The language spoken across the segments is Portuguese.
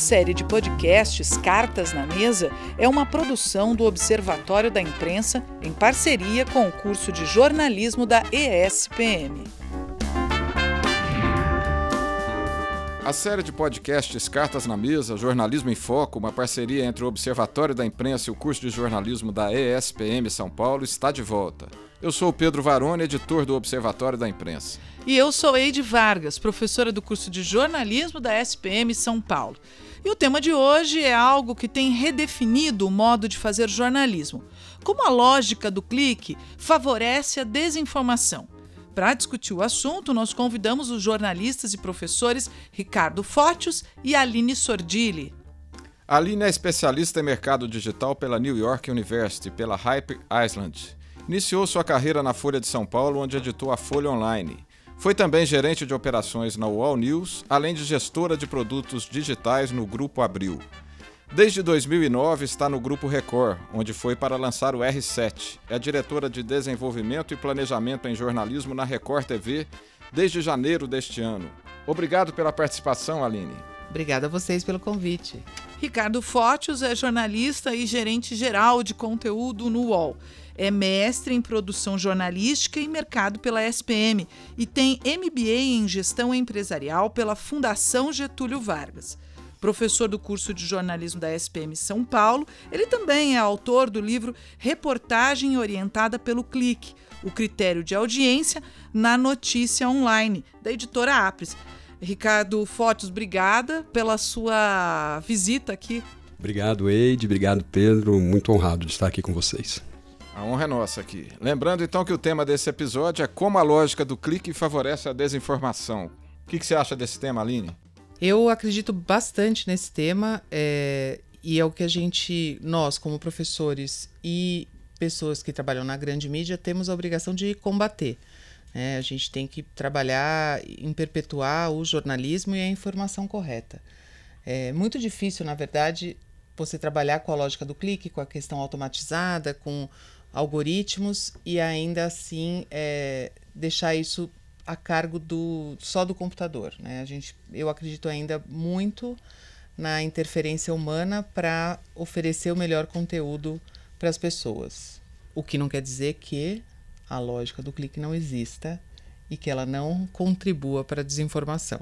série de podcasts Cartas na Mesa é uma produção do Observatório da Imprensa em parceria com o curso de jornalismo da ESPM. A série de podcasts Cartas na Mesa, Jornalismo em Foco, uma parceria entre o Observatório da Imprensa e o curso de jornalismo da ESPM São Paulo, está de volta. Eu sou o Pedro Varone, editor do Observatório da Imprensa. E eu sou Eide Vargas, professora do curso de jornalismo da ESPM São Paulo. E o tema de hoje é algo que tem redefinido o modo de fazer jornalismo. Como a lógica do clique favorece a desinformação. Para discutir o assunto, nós convidamos os jornalistas e professores Ricardo Fótios e Aline Sordilli. Aline é especialista em mercado digital pela New York University, pela Hype Island. Iniciou sua carreira na Folha de São Paulo, onde editou a Folha Online. Foi também gerente de operações na UOL News, além de gestora de produtos digitais no Grupo Abril. Desde 2009 está no Grupo Record, onde foi para lançar o R7. É diretora de Desenvolvimento e Planejamento em Jornalismo na Record TV desde janeiro deste ano. Obrigado pela participação, Aline. Obrigada a vocês pelo convite. Ricardo Fótios é jornalista e gerente geral de conteúdo no UOL. É mestre em produção jornalística e mercado pela SPM e tem MBA em gestão empresarial pela Fundação Getúlio Vargas professor do curso de jornalismo da SPM São Paulo. Ele também é autor do livro Reportagem Orientada pelo Clique: O Critério de Audiência na Notícia Online, da editora Apres. Ricardo Fotos, obrigada pela sua visita aqui. Obrigado, Eide. Obrigado, Pedro. Muito honrado de estar aqui com vocês. A honra é nossa aqui. Lembrando então que o tema desse episódio é como a lógica do clique favorece a desinformação. O que, que você acha desse tema, Aline? Eu acredito bastante nesse tema é, e é o que a gente, nós como professores e pessoas que trabalham na grande mídia, temos a obrigação de combater. Né? A gente tem que trabalhar em perpetuar o jornalismo e a informação correta. É muito difícil, na verdade, você trabalhar com a lógica do clique, com a questão automatizada, com algoritmos e ainda assim é, deixar isso a cargo do só do computador. Né? A gente, eu acredito ainda muito na interferência humana para oferecer o melhor conteúdo para as pessoas. O que não quer dizer que a lógica do clique não exista e que ela não contribua para a desinformação.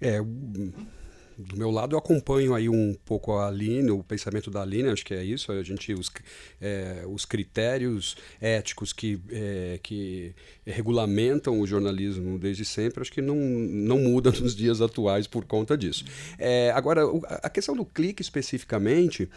É, do meu lado, eu acompanho aí um pouco a Aline, o pensamento da Aline, acho que é isso. A gente, os, é, os critérios éticos que, é, que regulamentam o jornalismo desde sempre, acho que não, não muda nos dias atuais por conta disso. É, agora, a questão do clique especificamente,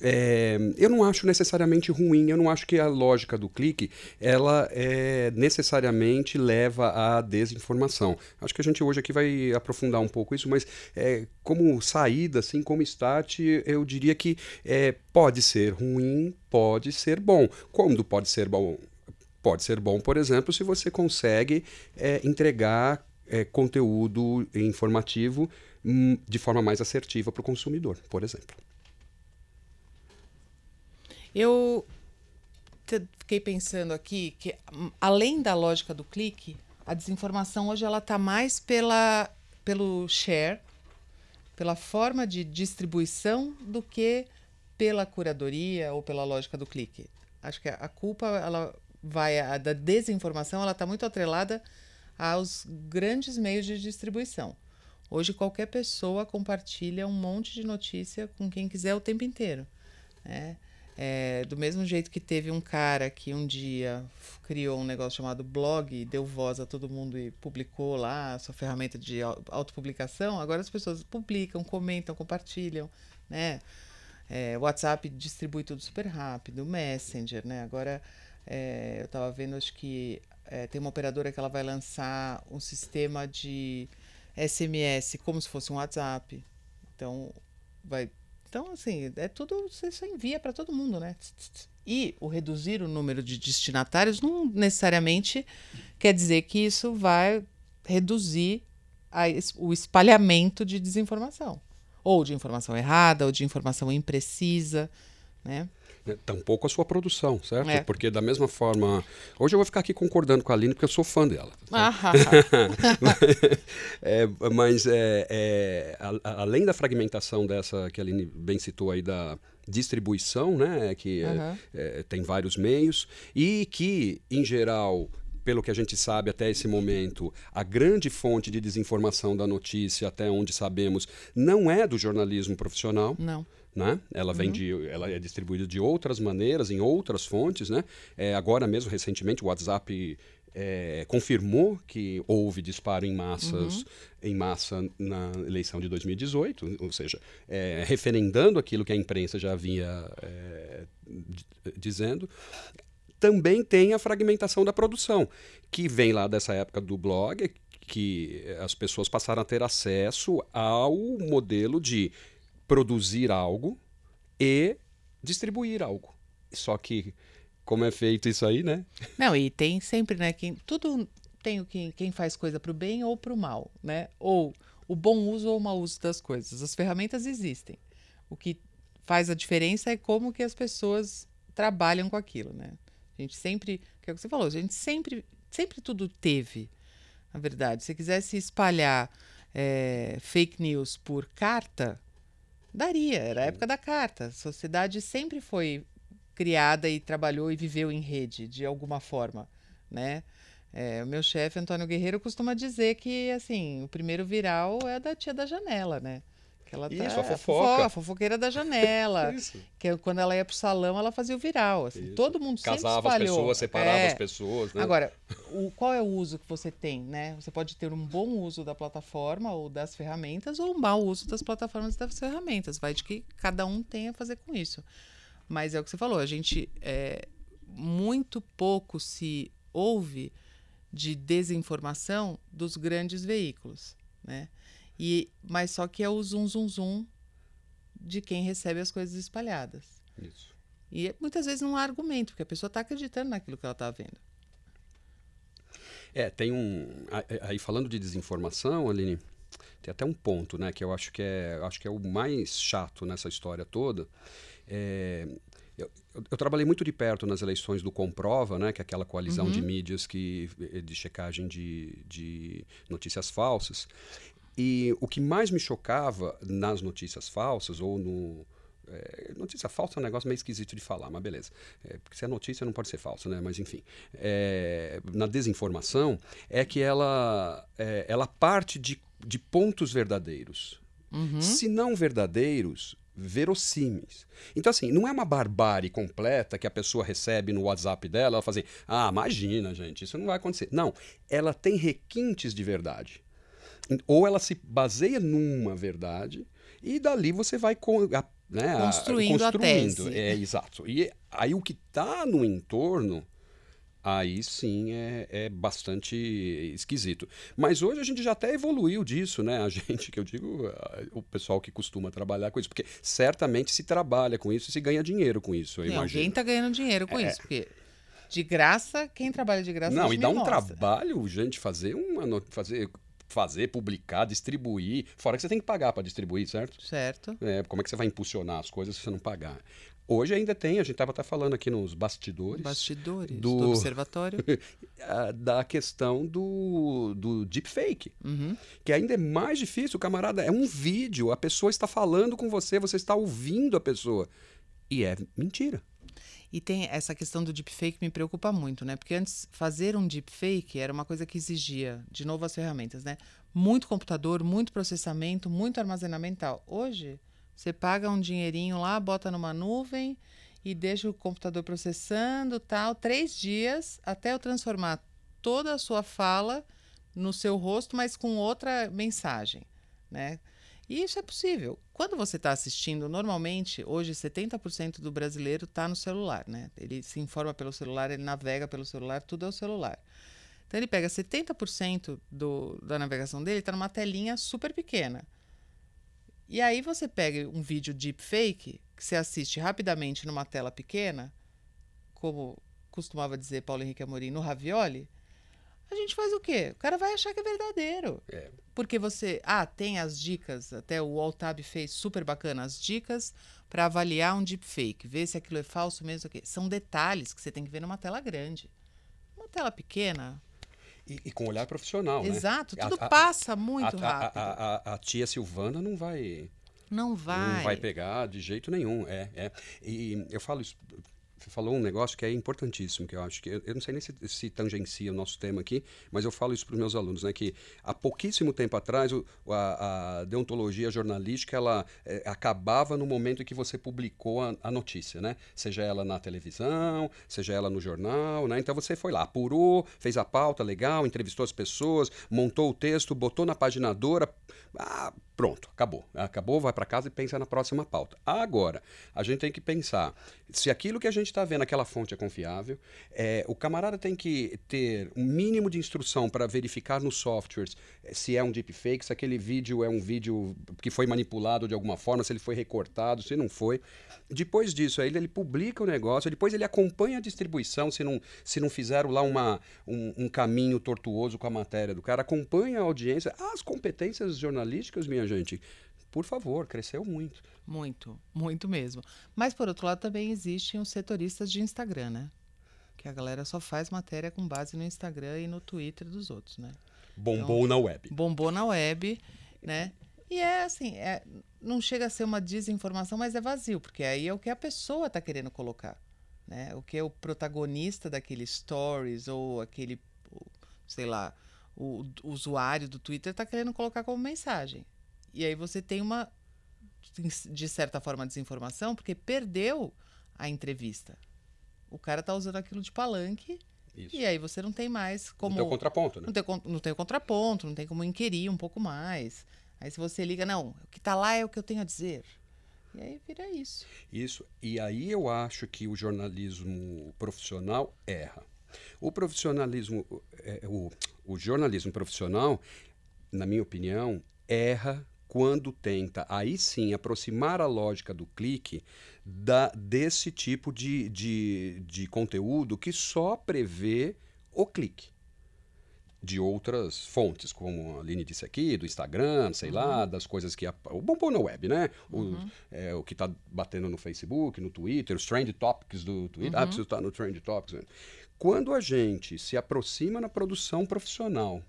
é, eu não acho necessariamente ruim, eu não acho que a lógica do clique ela é, necessariamente leva à desinformação. Acho que a gente hoje aqui vai aprofundar um pouco isso, mas é, como saída, assim, como start, eu diria que é, pode ser ruim, pode ser bom. Quando pode ser bom? Pode ser bom, por exemplo, se você consegue é, entregar é, conteúdo informativo hum, de forma mais assertiva para o consumidor, por exemplo. Eu fiquei pensando aqui que, hum, além da lógica do clique, a desinformação hoje ela está mais pela, pelo share, pela forma de distribuição, do que pela curadoria ou pela lógica do clique. Acho que a culpa ela vai a da desinformação, ela está muito atrelada aos grandes meios de distribuição. Hoje qualquer pessoa compartilha um monte de notícia com quem quiser o tempo inteiro. Né? É, do mesmo jeito que teve um cara que um dia criou um negócio chamado blog, deu voz a todo mundo e publicou lá a sua ferramenta de autopublicação, agora as pessoas publicam, comentam, compartilham, né? É, WhatsApp distribui tudo super rápido, Messenger, né? Agora é, eu estava vendo, acho que é, tem uma operadora que ela vai lançar um sistema de SMS como se fosse um WhatsApp. Então vai então, assim, é tudo, você só envia para todo mundo, né? E o reduzir o número de destinatários não necessariamente quer dizer que isso vai reduzir a, o espalhamento de desinformação. Ou de informação errada, ou de informação imprecisa, né? Né, tampouco a sua produção, certo? É. Porque da mesma forma. Hoje eu vou ficar aqui concordando com a Aline, porque eu sou fã dela. Ah, É, mas é, é, a- além da fragmentação dessa que a Aline bem citou aí da distribuição, né, que é, Aham. é, tem vários meios e que em geral pelo que a gente sabe até esse momento, a grande fonte de desinformação da notícia, até onde sabemos, não é do jornalismo profissional não. Né? Ela vem de, ela é distribuída de outras maneiras, em outras fontes, né? É, agora mesmo, recentemente, o WhatsApp é, confirmou que houve disparo em massas, em massa na eleição de 2018, ou seja, é, referendando aquilo que a imprensa já vinha é, di- dizendo. Também tem a fragmentação da produção, que vem lá dessa época do blog, que as pessoas passaram a ter acesso ao modelo de produzir algo e distribuir algo. Só que como é feito isso aí, né? Não, e tem sempre, né? Quem, tudo tem o que, quem faz coisa para o bem ou para o mal, né? Ou o bom uso ou o mau uso das coisas. As ferramentas existem. O que faz a diferença é como que as pessoas trabalham com aquilo, né? A gente sempre, que é o que você falou, a gente sempre, sempre tudo teve, na verdade. Se quisesse espalhar eh, fake news por carta, daria. Era a época da carta. A sociedade sempre foi criada e trabalhou e viveu em rede de alguma forma, né? É, o meu chefe Antônio Guerreiro costuma dizer que assim o primeiro viral é da tia da janela, né? Que ela Isso, a é fofoca. a fofoqueira da janela. Isso. que é quando ela ia pro salão, ela fazia o viral. Assim. Isso. Todo mundo sempre Casava as espalhou. pessoas, separava É. as pessoas, né? Agora, o, qual é o uso que você tem, né? Você pode ter um bom uso da plataforma ou das ferramentas ou um mau uso das plataformas e das ferramentas. Vai de que cada um tem a fazer com isso. Mas é o que você falou, a gente é, muito pouco se ouve de desinformação dos grandes veículos, né? E, mas só que é o zum zum zum de quem recebe as coisas espalhadas. Isso. E muitas vezes não há argumento, porque a pessoa está acreditando naquilo que ela está vendo. É, tem um. a- Aí falando de desinformação, Aline, tem até um ponto, né, que eu acho que é, acho que é o mais chato nessa história toda. É, eu, eu- trabalhei muito de perto nas eleições do Comprova, né, que é aquela coalizão de mídias que, de checagem de, de notícias falsas. E o que mais me chocava nas notícias falsas, ou no. é, notícia falsa é um negócio meio esquisito de falar, mas beleza. É, porque se é notícia não pode ser falsa, né? Mas enfim. É, na desinformação, é que ela, é, ela parte de, de pontos verdadeiros. Se não verdadeiros, verossímeis. Então, assim, não é uma barbárie completa que a pessoa recebe no WhatsApp dela, ela fala assim, ah, imagina, gente, isso não vai acontecer. Não, ela tem requintes de verdade. Ou ela se baseia numa verdade e dali você vai com- a- né, a- Construindo a. É, exato. E aí o que está no entorno, aí sim é, é bastante esquisito. Mas hoje a gente já até evoluiu disso, né? A gente, que eu digo, o pessoal que costuma trabalhar com isso, porque certamente se trabalha com isso e se ganha dinheiro com isso, eu Sim, imagino. alguém está ganhando dinheiro com isso, porque de graça, quem trabalha de graça Não, hoje e dá um mostra. trabalho, gente, fazer uma fazer fazer, publicar, distribuir, fora que você tem que pagar para distribuir, certo? Certo. É, como é que você vai impulsionar as coisas se você não pagar? Hoje ainda tem, a gente estava até falando aqui nos bastidores, Bastidores do- do, observatório. da questão do, do deepfake, Uhum. que ainda é mais difícil, camarada. É um vídeo, a pessoa está falando com você, você está ouvindo a pessoa. E é mentira. E tem essa questão do deepfake me preocupa muito, né? Porque antes fazer um deepfake era uma coisa que exigia, de novo, as ferramentas, né? Muito computador, muito processamento, muito armazenamento. Hoje, você paga um dinheirinho lá, bota numa nuvem e deixa o computador processando, tal, três dias até eu transformar toda a sua fala no seu rosto, mas com outra mensagem, né? E isso é possível. Quando você está assistindo, normalmente, hoje 70% do brasileiro está no celular, né? Ele se informa pelo celular, ele navega pelo celular, tudo é o celular. Então ele pega 70% do, da navegação dele, está numa telinha super pequena. E aí você pega um vídeo deepfake, que você assiste rapidamente numa tela pequena, como costumava dizer Paulo Henrique Amorim, no Ravioli, a gente faz o quê? O cara vai achar que é verdadeiro. É. Porque você. Ah, tem as dicas, até o Altab fez super bacana, as dicas para avaliar um deepfake, ver se aquilo é falso mesmo. o quê. São detalhes que você tem que ver numa tela grande. Uma tela pequena. E, e com olhar profissional, né? Exato, A- tudo a- passa muito a, rápido. A, a- a tia Silvana não vai, não vai. não vai pegar de jeito nenhum. É, é. E eu falo isso. Falou um negócio que é importantíssimo, que eu acho que. Eu eu não sei nem se, se tangencia o nosso tema aqui, mas eu falo isso para os meus alunos, né? Que há pouquíssimo tempo atrás o- a, a deontologia jornalística ela eh, acabava no momento em que você publicou a, a notícia, né? Seja ela na televisão, seja ela no jornal, né? Então você foi lá, apurou, fez a pauta legal, entrevistou as pessoas, montou o texto, botou na paginadora. Ah, pronto, acabou. Acabou, vai para casa e pensa na próxima pauta. Agora, a gente tem que pensar se aquilo que a gente está vendo, aquela fonte é confiável, é, o camarada tem que ter um mínimo de instrução para verificar nos softwares eh, se é um deepfake, se aquele vídeo é um vídeo que foi manipulado de alguma forma, se ele foi recortado, se não foi. Depois disso, aí ele, ele publica o negócio, depois ele acompanha a distribuição, se não, se não fizeram lá uma, um, um caminho tortuoso com a matéria do cara, acompanha a audiência. As competências jornalísticas, minha gente, por favor, cresceu muito. Muito, muito mesmo. Mas, por outro lado, também existem os setoristas de Instagram, né? Que a galera só faz matéria com base no Instagram e no Twitter dos outros, né? Bombou na web. Bombou na web, né? E é assim, é, não chega a ser uma desinformação, mas é vazio, porque aí é o que a pessoa está querendo colocar. Né? O que é o protagonista daquele stories ou aquele, sei lá, o, o usuário do Twitter está querendo colocar como mensagem. E aí você tem uma, de certa forma, desinformação, porque perdeu a entrevista. O cara tá usando aquilo de palanque Isso. e aí você não tem mais como. Então, contraponto, né? Não tem, não tem o contraponto, não tem como inquirir um pouco mais. Aí se você liga, não, o que tá lá é o que eu tenho a dizer. E aí vira isso. Isso. E aí eu acho que o jornalismo profissional erra. O profissionalismo, é, o, o jornalismo profissional, na minha opinião, erra quando tenta, aí sim, aproximar a lógica do clique da, desse tipo de, de, de conteúdo que só prevê o clique de outras fontes, como a Aline disse aqui, do Instagram, sei lá, das coisas que... A, o bombom na web, né? O, é, o que está batendo no Facebook, no Twitter, os trend topics do Twitter. Ah, preciso estar no trend topics. né? Quando a gente se aproxima na produção profissional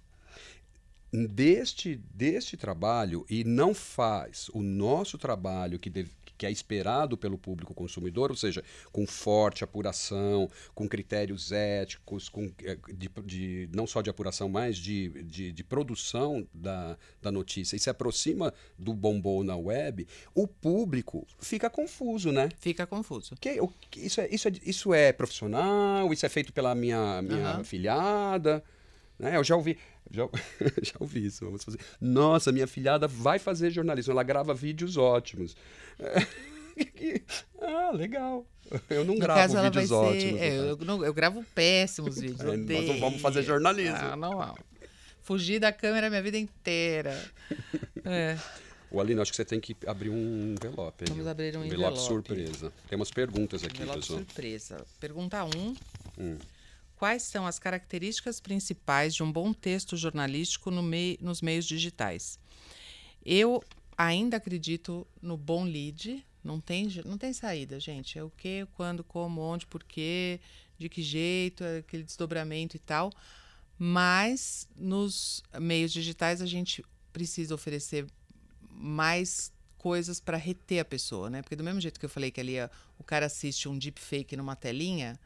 deste, deste trabalho e não faz o nosso trabalho que, deve- que é esperado pelo público consumidor, ou seja, com forte apuração, com critérios éticos, com, eh, de, de- não só de apuração, mas de, de, de produção da, da notícia, e se aproxima do bombom na web, o público fica confuso, né? Fica confuso. Que, o, que- isso, é, isso, é, isso é profissional? Isso é feito pela minha, minha Aham. filhada? Né? Eu já ouvi, já, já ouvi isso. Vamos fazer. Nossa, minha filhada vai fazer jornalismo. Ela grava vídeos ótimos. ah, legal. Eu não No gravo caso, vídeos ser. ótimos. é, eu, não- eu gravo péssimos vídeos. É, nós não vamos fazer jornalismo. Ah, não, não. Fugir da câmera a minha vida inteira. É. O Aline, acho que você tem que abrir um envelope. aí. Vamos abrir um envelope. envelope. surpresa. Tem umas perguntas aqui, Envelope pessoal. surpresa. Pergunta 1. Um. Hum. Quais são as características principais de um bom texto jornalístico no mei- nos meios digitais? Eu ainda acredito no bom lead. Não tem, não tem saída, gente. É o que, quando, como, onde, porquê, de que jeito, é aquele desdobramento e tal. Mas nos meios digitais a gente precisa oferecer mais coisas para reter a pessoa, né? Porque do mesmo jeito que eu falei que ali o cara assiste um deepfake numa telinha,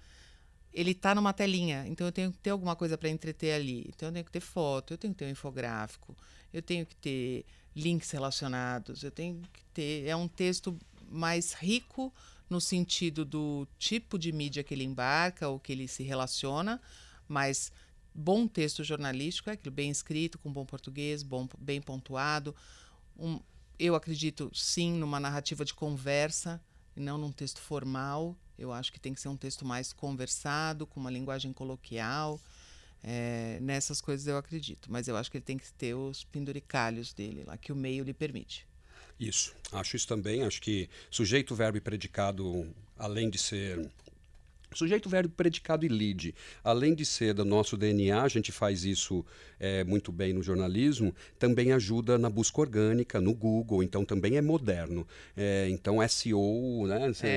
ele tá numa telinha, então eu tenho que ter alguma coisa para entreter ali. Então eu tenho que ter foto, eu tenho que ter um infográfico, eu tenho que ter links relacionados, eu tenho que ter. É um texto mais rico no sentido do tipo de mídia que ele embarca ou que ele se relaciona, mas bom texto jornalístico é aquilo bem escrito, com bom português, bom, bem pontuado. Um, eu acredito sim numa narrativa de conversa não num texto formal. Eu acho que tem que ser um texto mais conversado, com uma linguagem coloquial. É, nessas coisas eu acredito, mas eu acho que ele tem que ter os penduricalhos dele lá, que o meio lhe permite. Isso, acho isso também. Acho que sujeito, verbo e predicado, além de ser Sujeito, verbo, predicado e lead. Além de ser do nosso DNA, a gente faz isso é, muito bem no jornalismo, também ajuda na busca orgânica, no Google, então também é moderno. É, então, SEO, né? Você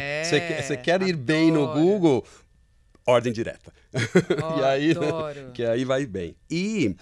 É, quer ir bem no. Google, ordem direta. Ó, e aí, né, que aí vai bem. E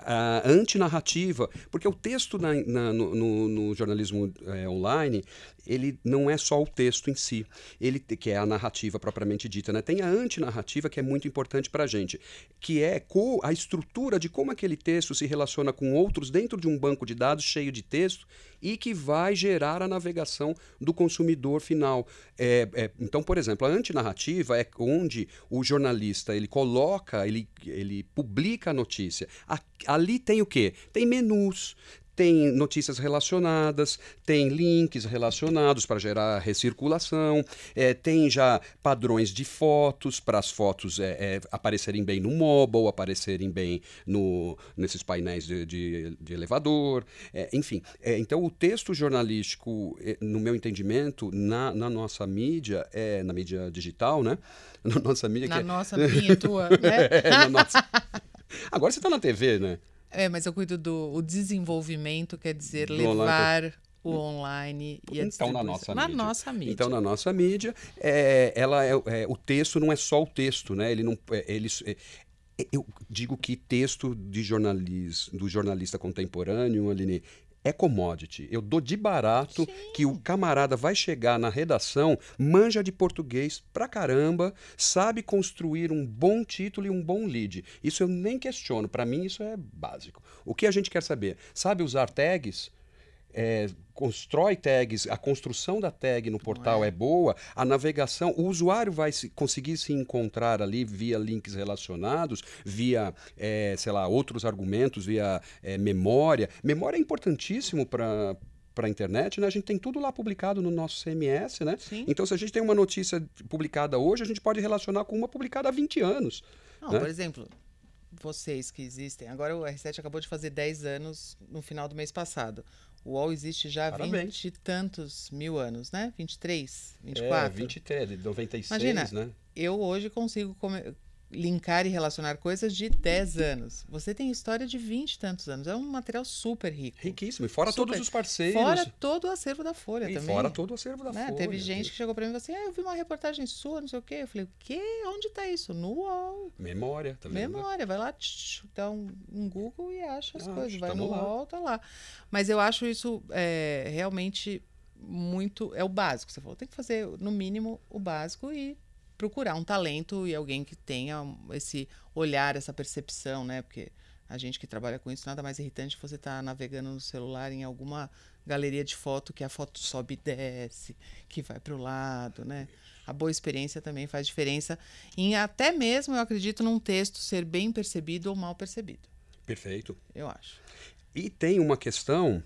a antinarrativa, porque o texto na- na- no, no- no jornalismo eh, online, ele não é só o texto em si, ele que é a narrativa propriamente dita, né? Tem a antinarrativa que é muito importante para a gente, que é a estrutura de como aquele texto se relaciona com outros dentro de um banco de dados cheio de texto e que vai gerar a navegação do consumidor final. É, é, então, por exemplo, a antinarrativa é onde o jornalista ele coloca, ele, ele publica a notícia. A- ali tem o quê? Tem menus. Tem notícias relacionadas, tem links relacionados para gerar recirculação, é, tem já padrões de fotos para as fotos é, é, aparecerem bem no mobile, aparecerem bem no, nesses painéis de, de- de elevador, é, enfim. É, então, o texto jornalístico, é, no meu entendimento, na, na nossa mídia, é, na mídia digital, né? Na nossa mídia Na que é- nossa, minha, tua, né? é, na nossa- Agora você está na TV, né? É, mas eu cuido do o desenvolvimento, quer dizer, Do online. levar o online e a Então, na nossa na mídia. nossa mídia. Então, na nossa mídia, é, ela é, é, o texto não é só o texto, né? Ele não, é, ele, é, eu digo que texto de jornalis, do jornalista contemporâneo, Aline, é commodity. Eu dou de barato que o camarada vai chegar na redação, manja de português pra caramba, sabe construir um bom título e um bom lead. Isso eu nem questiono. Para mim, isso é básico. O que a gente quer saber? Sabe usar tags? É, constrói tags, a construção da tag no portal é. boa, a navegação, o usuário vai se- conseguir se encontrar ali via links relacionados, via, é, sei lá, outros argumentos, via é, memória. Memória é importantíssimo para para a internet, né? A gente tem tudo lá publicado no nosso CMS, né? Sim. Então, se a gente tem uma notícia publicada hoje, a gente pode relacionar com uma publicada há 20 anos. Não, né? por exemplo, vocês que existem. Agora o R7 acabou de fazer 10 anos no final do mês passado. O UOL existe já há Parabéns. 20 e tantos mil anos, né? 23, É, 24. 23, de 96, Imagina, né? Eu hoje consigo linkar e relacionar coisas de 10 anos. Você tem história de 20 e tantos anos. É um material super rico. Riquíssimo. E fora Super. todos os parceiros. Fora todo o acervo da Folha e também. fora todo o acervo da né? Folha. Teve gente que chegou pra mim e falou assim: Ah, eu vi uma reportagem sua, não sei o quê. Eu falei, o quê? Onde tá isso? No UOL. Memória também. Memória, vai lá, tch, dá um, um Google e acha as Acha, coisas. Vai no lá. UOL, tá lá. Mas eu acho isso é, realmente muito. É o básico. Você falou, tem que fazer, no mínimo, o básico e procurar um talento e alguém que tenha esse olhar, essa percepção, né? Porque a gente que trabalha com isso, nada mais irritante que você estar navegando no celular em alguma galeria de foto que a foto sobe e desce, que vai para o lado, né? A boa experiência também faz diferença em até mesmo, eu acredito, num texto ser bem percebido ou mal percebido. Perfeito. Eu acho. E tem uma questão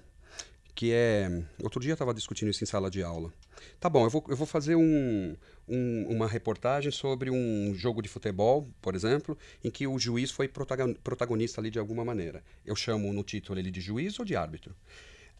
que é. Outro dia eu estava discutindo isso em sala de aula. Tá bom, eu vou, eu vou fazer um, um- uma reportagem sobre um jogo de futebol, por exemplo, em que o juiz foi protagon- protagonista ali de alguma maneira. Eu chamo no título ele de juiz ou de árbitro?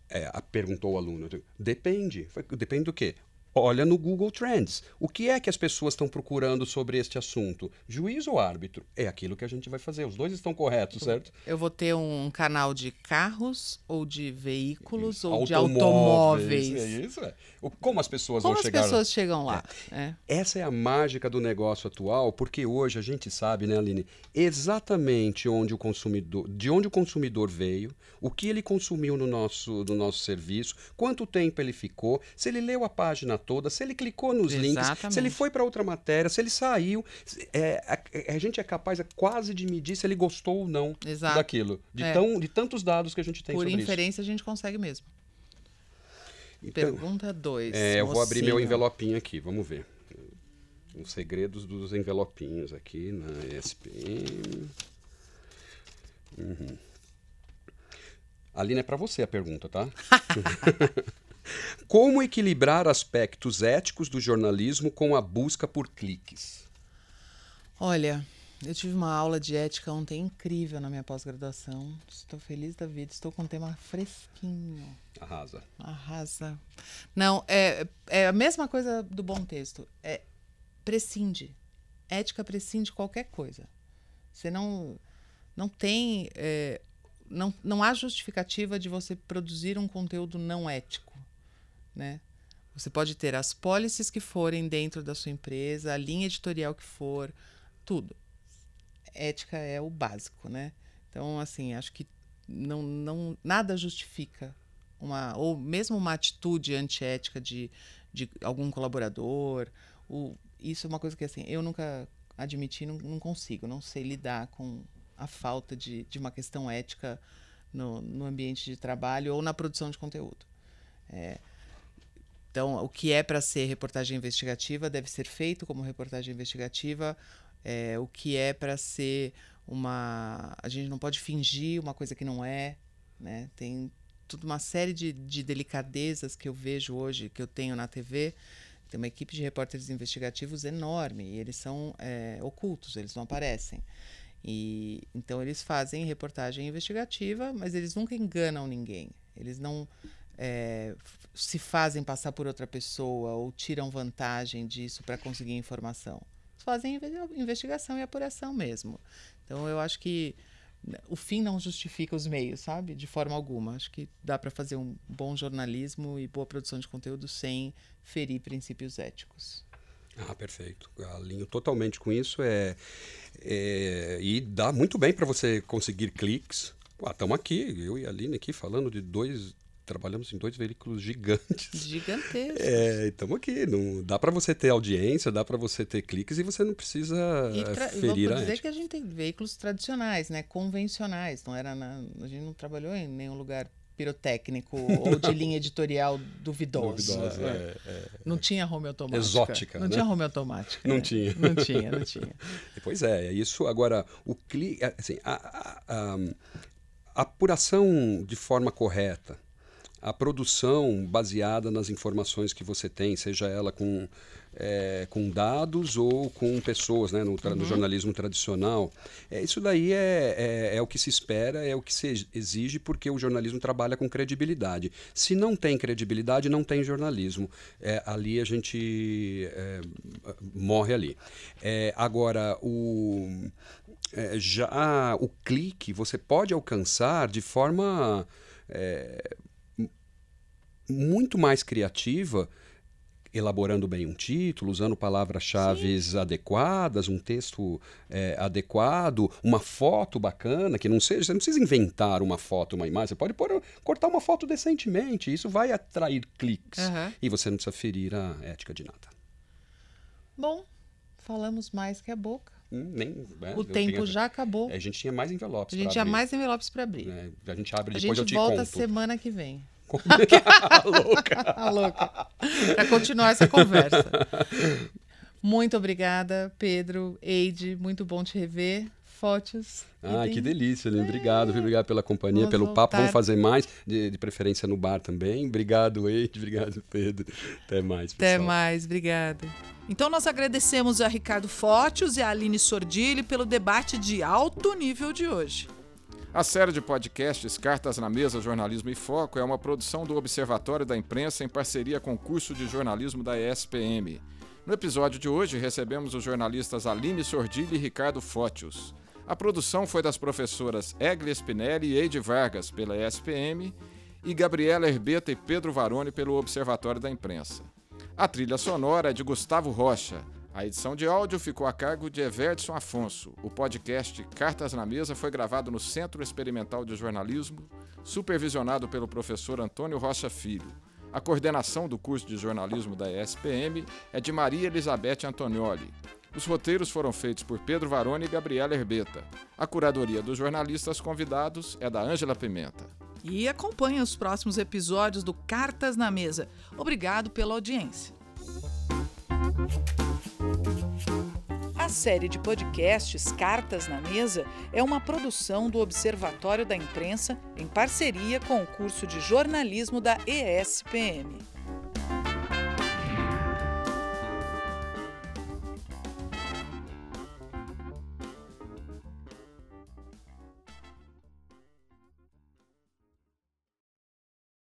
É, perguntou o aluno. Depende. Depende do quê? Olha no Google Trends. O que é que as pessoas estão procurando sobre este assunto? Juiz ou árbitro? É aquilo que a gente vai fazer. Os dois estão corretos, certo? Eu vou ter um canal de carros ou de veículos ou de Automóveis. automóveis. É isso, é. Como as pessoas Como vão as chegar lá? pessoas chegam lá? É. Essa é a mágica do negócio atual, porque hoje a gente sabe, né, Aline, exatamente onde o consumidor, de onde o consumidor veio, o que ele consumiu no nosso, no nosso serviço, quanto tempo ele ficou, se ele leu a página toda, se ele clicou nos links, se ele Exatamente. foi para outra matéria, se ele saiu. é, a, a gente é capaz é quase de medir se ele gostou ou não Exato. daquilo, de, É. tão, de tantos dados que a gente tem Por sobre isso. inferência, a gente consegue mesmo. Então, Pergunta 2. É, eu vou abrir meu envelopinho aqui, vamos ver. Os segredos dos envelopinhos aqui na ESPN. Uhum. Aline, é para você a pergunta, tá? Como equilibrar aspectos éticos do jornalismo com a busca por cliques? Olha, eu tive uma aula de ética ontem incrível na minha pós-graduação. Estou feliz da vida. Estou com um tema fresquinho. Arrasa. Arrasa. Não, é, é a mesma coisa do bom texto. É prescinde. ética prescinde qualquer coisa. Você não, não tem. É, não, não há justificativa de você produzir um conteúdo não ético. Né? Você pode ter as policies que forem dentro da sua empresa, a linha editorial que for, tudo. Ética é o básico, né? Então, assim, acho que não, não nada justifica uma ou mesmo uma atitude antiética de, de algum colaborador. O, isso é uma coisa que assim eu nunca admiti, não, não consigo, não sei lidar com a falta de, de uma questão ética no, no ambiente de trabalho ou na produção de conteúdo. É, então, o que é para ser reportagem investigativa deve ser feito como reportagem investigativa. É, o que é para ser uma. A gente não pode fingir uma coisa que não é. Né? Tem toda uma série de, de delicadezas que eu vejo hoje, que eu tenho na TV. Tem uma equipe de repórteres investigativos enorme e eles são é, ocultos, eles não aparecem. E então eles fazem reportagem investigativa, mas eles nunca enganam ninguém. Eles não é, se fazem passar por outra pessoa ou tiram vantagem disso para conseguir informação. Fazem investigação e apuração mesmo. Então eu acho que o fim não justifica os meios, sabe? De forma alguma. Acho que dá para fazer um bom jornalismo e boa produção de conteúdo sem ferir princípios éticos. Ah, perfeito. Alinho totalmente com isso. É, é e dá muito bem para você conseguir cliques. Estamos aqui, eu e a Aline aqui falando de dois trabalhamos em dois veículos gigantes. Gigantescos. É, estamos aqui. Não, dá para você ter audiência, dá para você ter cliques e você não precisa e tra ferir vou dizer que a gente tem veículos tradicionais, né, convencionais. Não era na, a gente não trabalhou em nenhum lugar pirotécnico ou de linha editorial duvidosa. duvidosa é, é, é. Não tinha home automática. Exótica. Não né? tinha home automática. Não tinha. Não tinha, não tinha. pois é, é isso. Agora, o clique. Assim, a, a, a, a apuração de forma correta a produção baseada nas informações que você tem, seja ela com, é, com dados ou com pessoas, né, no, uhum. no jornalismo tradicional. É, isso daí é, é, é, o que se espera, é o que se exige, porque o jornalismo trabalha com credibilidade. Se não tem credibilidade, não tem jornalismo. É, ali a gente é, morre ali. É, agora, o, já o clique você pode alcançar de forma muito mais criativa, elaborando bem um título, usando palavras-chave adequadas, um texto é, adequado, uma foto bacana, que não seja. Você não precisa inventar uma foto, uma imagem. Você pode pôr, cortar uma foto decentemente. Isso vai atrair cliques. Uhum. E você não precisa ferir a ética de nada. Bom, falamos mais que a boca. Hum, nem, é, o tempo já acabou. A gente tinha mais envelopes. A gente tinha mais envelopes para abrir. É, a gente abre a depois gente eu te volta conto. semana que vem. a louca. a louca. Para continuar essa conversa. Muito obrigada, Pedro, Eide. Muito bom te rever. Fotos. Ah, que delícia, Lino. Obrigado, obrigado pela companhia, Vamos pelo voltar. papo. Vamos fazer mais, de, de, preferência no bar também. Obrigado, Eide. Obrigado, Pedro. Até mais, pessoal. Até mais, obrigada. Então nós agradecemos a Ricardo Fotios e a Aline Sordilli pelo debate de alto nível de hoje. A série de podcasts Cartas na Mesa Jornalismo e Foco é uma produção do Observatório da Imprensa em parceria com o curso de jornalismo da ESPM. No episódio de hoje recebemos os jornalistas Aline Sordilli e Ricardo Fótios. A produção foi das professoras Egli Spinelli e Eide Vargas, pela ESPM, e Gabriela Herbeta e Pedro Varone, pelo Observatório da Imprensa. A trilha sonora é de Gustavo Rocha. A edição de áudio ficou a cargo de Everson Afonso. O podcast Cartas na Mesa foi gravado no Centro Experimental de Jornalismo, supervisionado pelo professor Antônio Rocha Filho. A coordenação do curso de jornalismo da ESPM é de Maria Elizabeth Antonioli. Os roteiros foram feitos por Pedro Varone e Gabriela Herbeta. A curadoria dos jornalistas convidados é da Ângela Pimenta. E acompanhe os próximos episódios do Cartas na Mesa. Obrigado pela audiência. Série de podcasts Cartas na Mesa é uma produção do Observatório da Imprensa em parceria com o curso de jornalismo da ESPM.